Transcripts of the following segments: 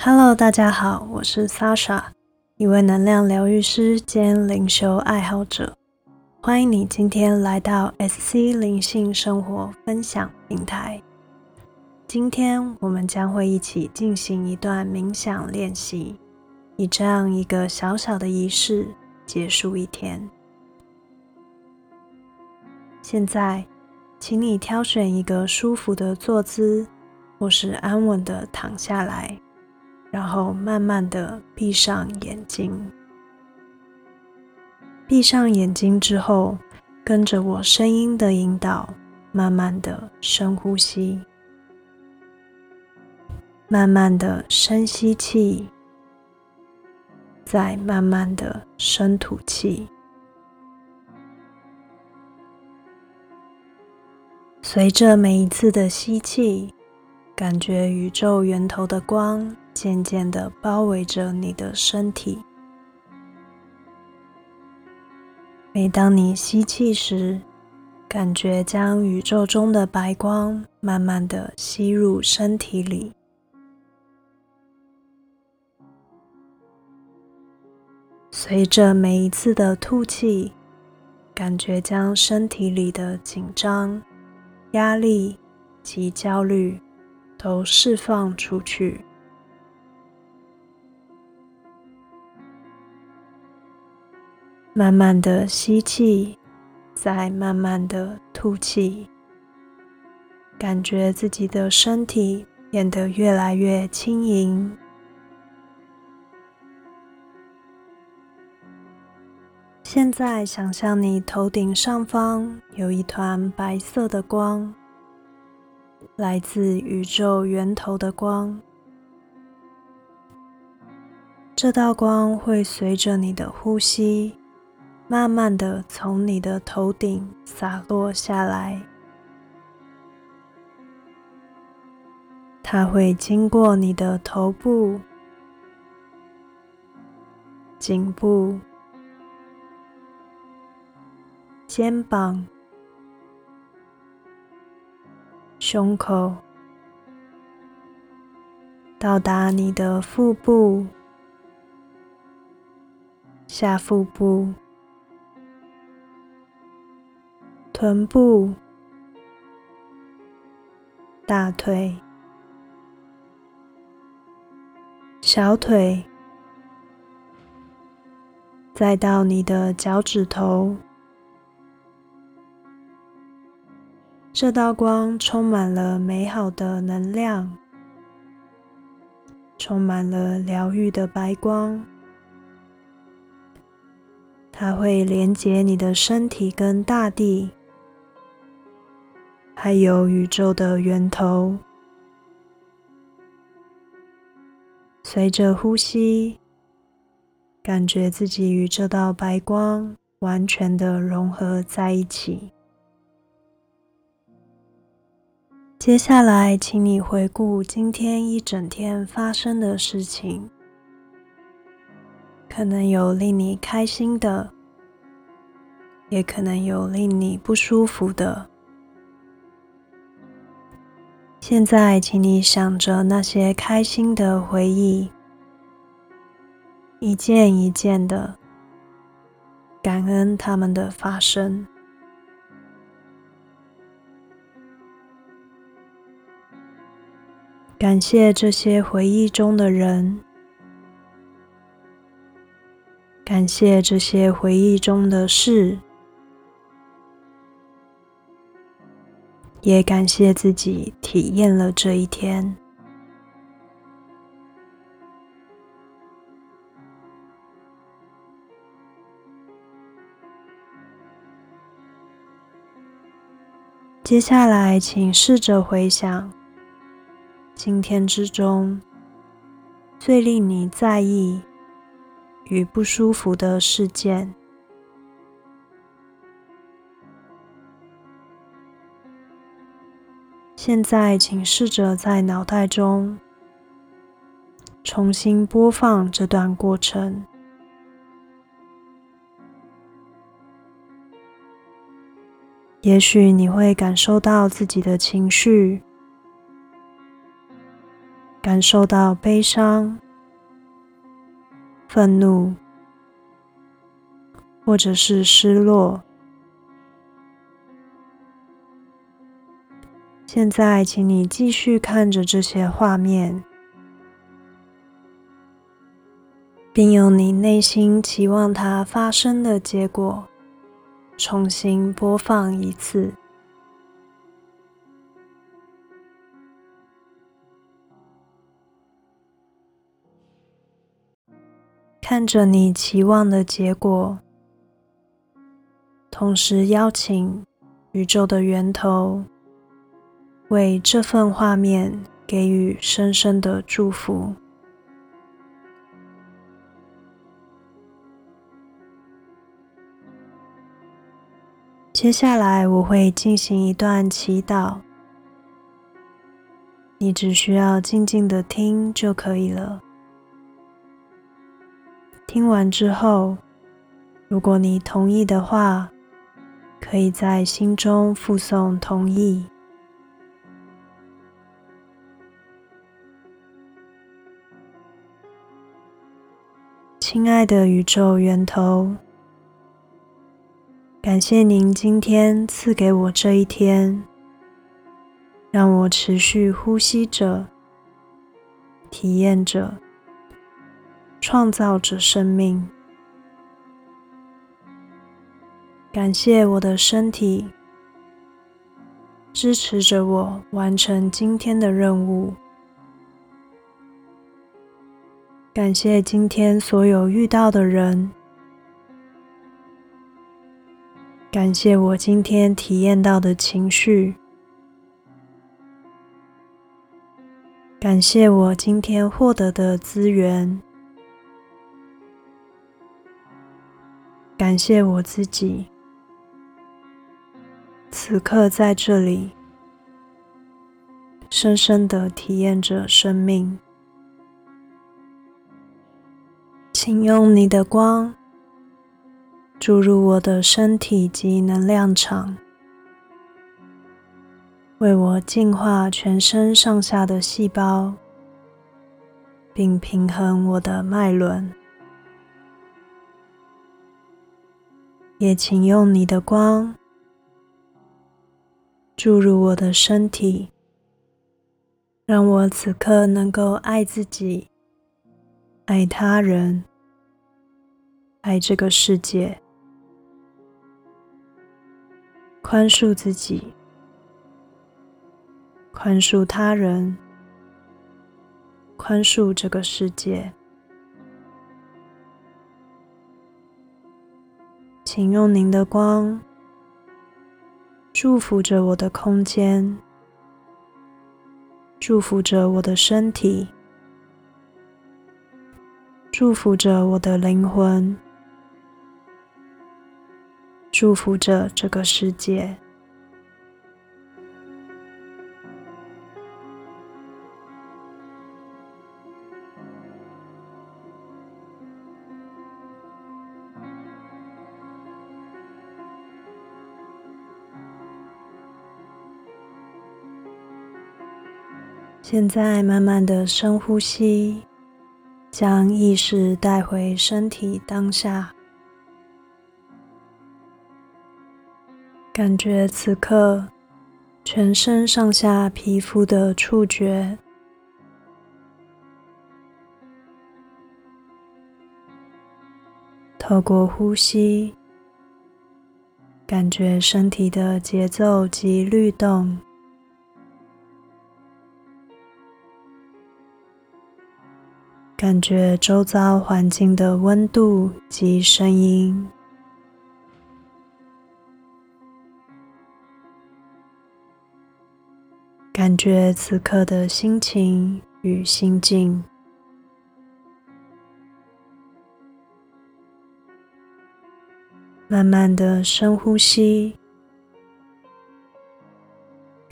Hello，大家好，我是 Sasha，一位能量疗愈师兼灵修爱好者。欢迎你今天来到 SC 灵性生活分享平台。今天我们将会一起进行一段冥想练习，以这样一个小小的仪式结束一天。现在，请你挑选一个舒服的坐姿，或是安稳的躺下来，然后慢慢的闭上眼睛。闭上眼睛之后，跟着我声音的引导，慢慢的深呼吸，慢慢的深吸气，再慢慢的深吐气。随着每一次的吸气，感觉宇宙源头的光渐渐的包围着你的身体。每当你吸气时，感觉将宇宙中的白光慢慢的吸入身体里。随着每一次的吐气，感觉将身体里的紧张。压力及焦虑都释放出去。慢慢的吸气，再慢慢的吐气，感觉自己的身体变得越来越轻盈。现在想象你头顶上方有一团白色的光，来自宇宙源头的光。这道光会随着你的呼吸，慢慢的从你的头顶洒落下来。它会经过你的头部、颈部。肩膀、胸口，到达你的腹部、下腹部、臀部、大腿、小腿，再到你的脚趾头。这道光充满了美好的能量，充满了疗愈的白光。它会连接你的身体跟大地，还有宇宙的源头。随着呼吸，感觉自己与这道白光完全的融合在一起。接下来，请你回顾今天一整天发生的事情，可能有令你开心的，也可能有令你不舒服的。现在，请你想着那些开心的回忆，一件一件的感恩他们的发生。感谢这些回忆中的人，感谢这些回忆中的事，也感谢自己体验了这一天。接下来，请试着回想。今天之中，最令你在意与不舒服的事件。现在，请试着在脑袋中重新播放这段过程。也许你会感受到自己的情绪。感受到悲伤、愤怒，或者是失落。现在，请你继续看着这些画面，并用你内心期望它发生的结果重新播放一次。看着你期望的结果，同时邀请宇宙的源头。为这份画面给予深深的祝福。接下来我会进行一段祈祷，你只需要静静的听就可以了。听完之后，如果你同意的话，可以在心中附送同意。亲爱的宇宙源头，感谢您今天赐给我这一天，让我持续呼吸着、体验着、创造着生命。感谢我的身体支持着我完成今天的任务。感谢今天所有遇到的人，感谢我今天体验到的情绪，感谢我今天获得的资源，感谢我自己，此刻在这里，深深的体验着生命。请用你的光注入我的身体及能量场，为我净化全身上下的细胞，并平衡我的脉轮。也请用你的光注入我的身体，让我此刻能够爱自己。爱他人，爱这个世界，宽恕自己，宽恕他人，宽恕这个世界。请用您的光祝福着我的空间，祝福着我的身体。祝福着我的灵魂，祝福着这个世界。现在，慢慢的深呼吸。将意识带回身体当下，感觉此刻全身上下皮肤的触觉，透过呼吸，感觉身体的节奏及律动。感觉周遭环境的温度及声音，感觉此刻的心情与心境。慢慢的深呼吸，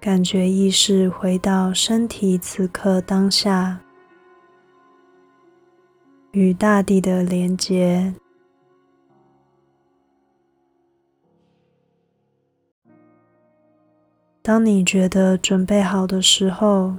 感觉意识回到身体此刻当下。与大地的连接。当你觉得准备好的时候，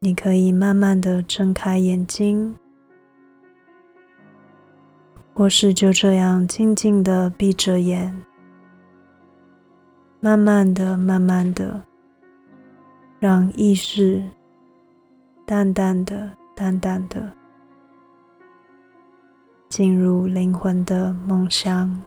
你可以慢慢的睁开眼睛，或是就这样静静的闭着眼，慢慢的、慢慢的，让意识淡淡的、淡淡的进入灵魂的梦乡。